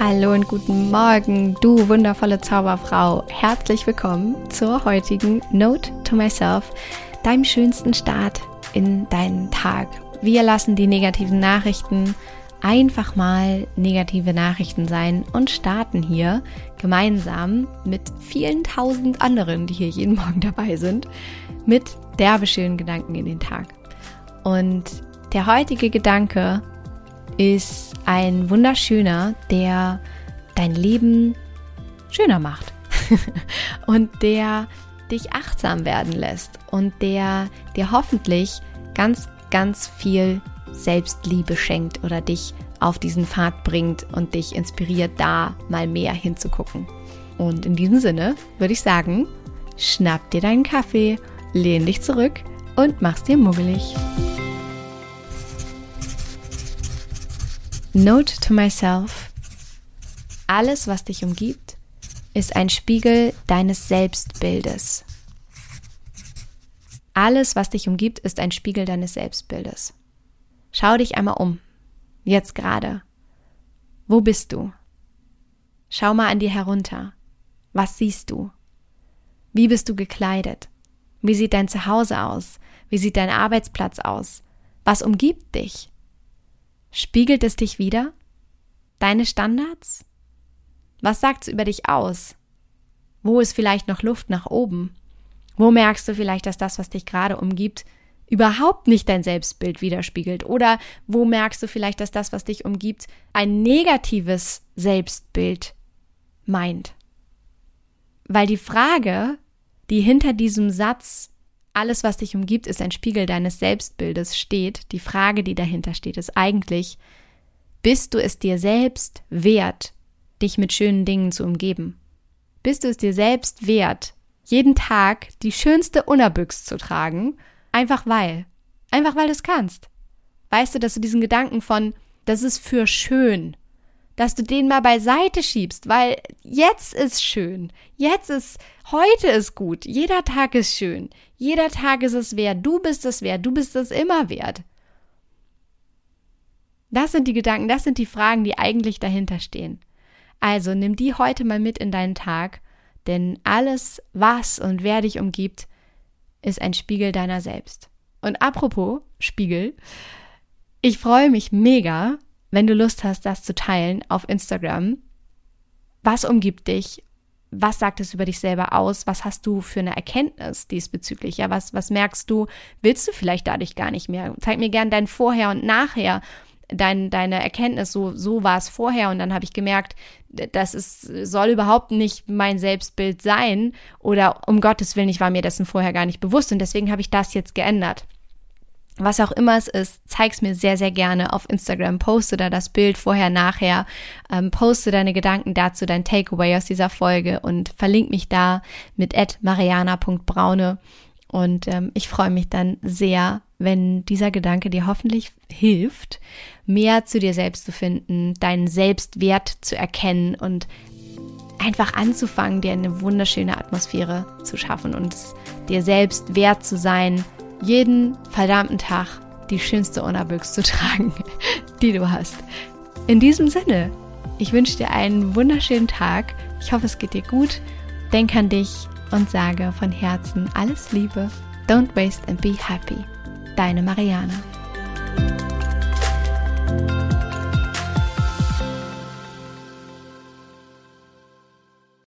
Hallo und guten Morgen, du wundervolle Zauberfrau. Herzlich willkommen zur heutigen Note to Myself, deinem schönsten Start in deinen Tag. Wir lassen die negativen Nachrichten einfach mal negative Nachrichten sein und starten hier gemeinsam mit vielen tausend anderen, die hier jeden Morgen dabei sind, mit derbe schönen Gedanken in den Tag. Und der heutige Gedanke ist ein wunderschöner, der dein Leben schöner macht und der dich achtsam werden lässt und der dir hoffentlich ganz, ganz viel Selbstliebe schenkt oder dich auf diesen Pfad bringt und dich inspiriert, da mal mehr hinzugucken. Und in diesem Sinne würde ich sagen, schnapp dir deinen Kaffee, lehn dich zurück und mach's dir muggelig. Note to myself. Alles, was dich umgibt, ist ein Spiegel deines Selbstbildes. Alles, was dich umgibt, ist ein Spiegel deines Selbstbildes. Schau dich einmal um. Jetzt gerade. Wo bist du? Schau mal an dir herunter. Was siehst du? Wie bist du gekleidet? Wie sieht dein Zuhause aus? Wie sieht dein Arbeitsplatz aus? Was umgibt dich? Spiegelt es dich wieder? Deine Standards? Was sagt es über dich aus? Wo ist vielleicht noch Luft nach oben? Wo merkst du vielleicht, dass das, was dich gerade umgibt, überhaupt nicht dein Selbstbild widerspiegelt? Oder wo merkst du vielleicht, dass das, was dich umgibt, ein negatives Selbstbild meint? Weil die Frage, die hinter diesem Satz alles, was dich umgibt, ist ein Spiegel deines Selbstbildes steht, die Frage, die dahinter steht, ist eigentlich, bist du es dir selbst wert, dich mit schönen Dingen zu umgeben? Bist du es dir selbst wert, jeden Tag die schönste Unerbüchs zu tragen, einfach weil, einfach weil du es kannst? Weißt du, dass du diesen Gedanken von, das ist für schön, dass du den mal beiseite schiebst, weil jetzt ist schön. Jetzt ist, heute ist gut. Jeder Tag ist schön. Jeder Tag ist es wert. Du bist es wert. Du bist es immer wert. Das sind die Gedanken, das sind die Fragen, die eigentlich dahinter stehen. Also nimm die heute mal mit in deinen Tag, denn alles, was und wer dich umgibt, ist ein Spiegel deiner selbst. Und apropos Spiegel, ich freue mich mega, wenn du Lust hast, das zu teilen auf Instagram. Was umgibt dich? Was sagt es über dich selber aus? Was hast du für eine Erkenntnis diesbezüglich? Ja, was, was merkst du? Willst du vielleicht dadurch gar nicht mehr? Zeig mir gern dein Vorher und Nachher, dein, deine Erkenntnis. So, so war es vorher und dann habe ich gemerkt, das ist, soll überhaupt nicht mein Selbstbild sein oder um Gottes Willen, ich war mir dessen vorher gar nicht bewusst und deswegen habe ich das jetzt geändert was auch immer es ist, zeig's mir sehr, sehr gerne auf Instagram. Poste da das Bild vorher, nachher. Ähm, poste deine Gedanken dazu, dein Takeaway aus dieser Folge und verlink mich da mit mariana.braune. Und ähm, ich freue mich dann sehr, wenn dieser Gedanke dir hoffentlich hilft, mehr zu dir selbst zu finden, deinen Selbstwert zu erkennen und einfach anzufangen, dir eine wunderschöne Atmosphäre zu schaffen und dir selbst wert zu sein, jeden verdammten Tag die schönste Unterbüchs zu tragen, die du hast. In diesem Sinne, ich wünsche dir einen wunderschönen Tag. Ich hoffe, es geht dir gut. Denk an dich und sage von Herzen alles Liebe. Don't waste and be happy. Deine Mariana.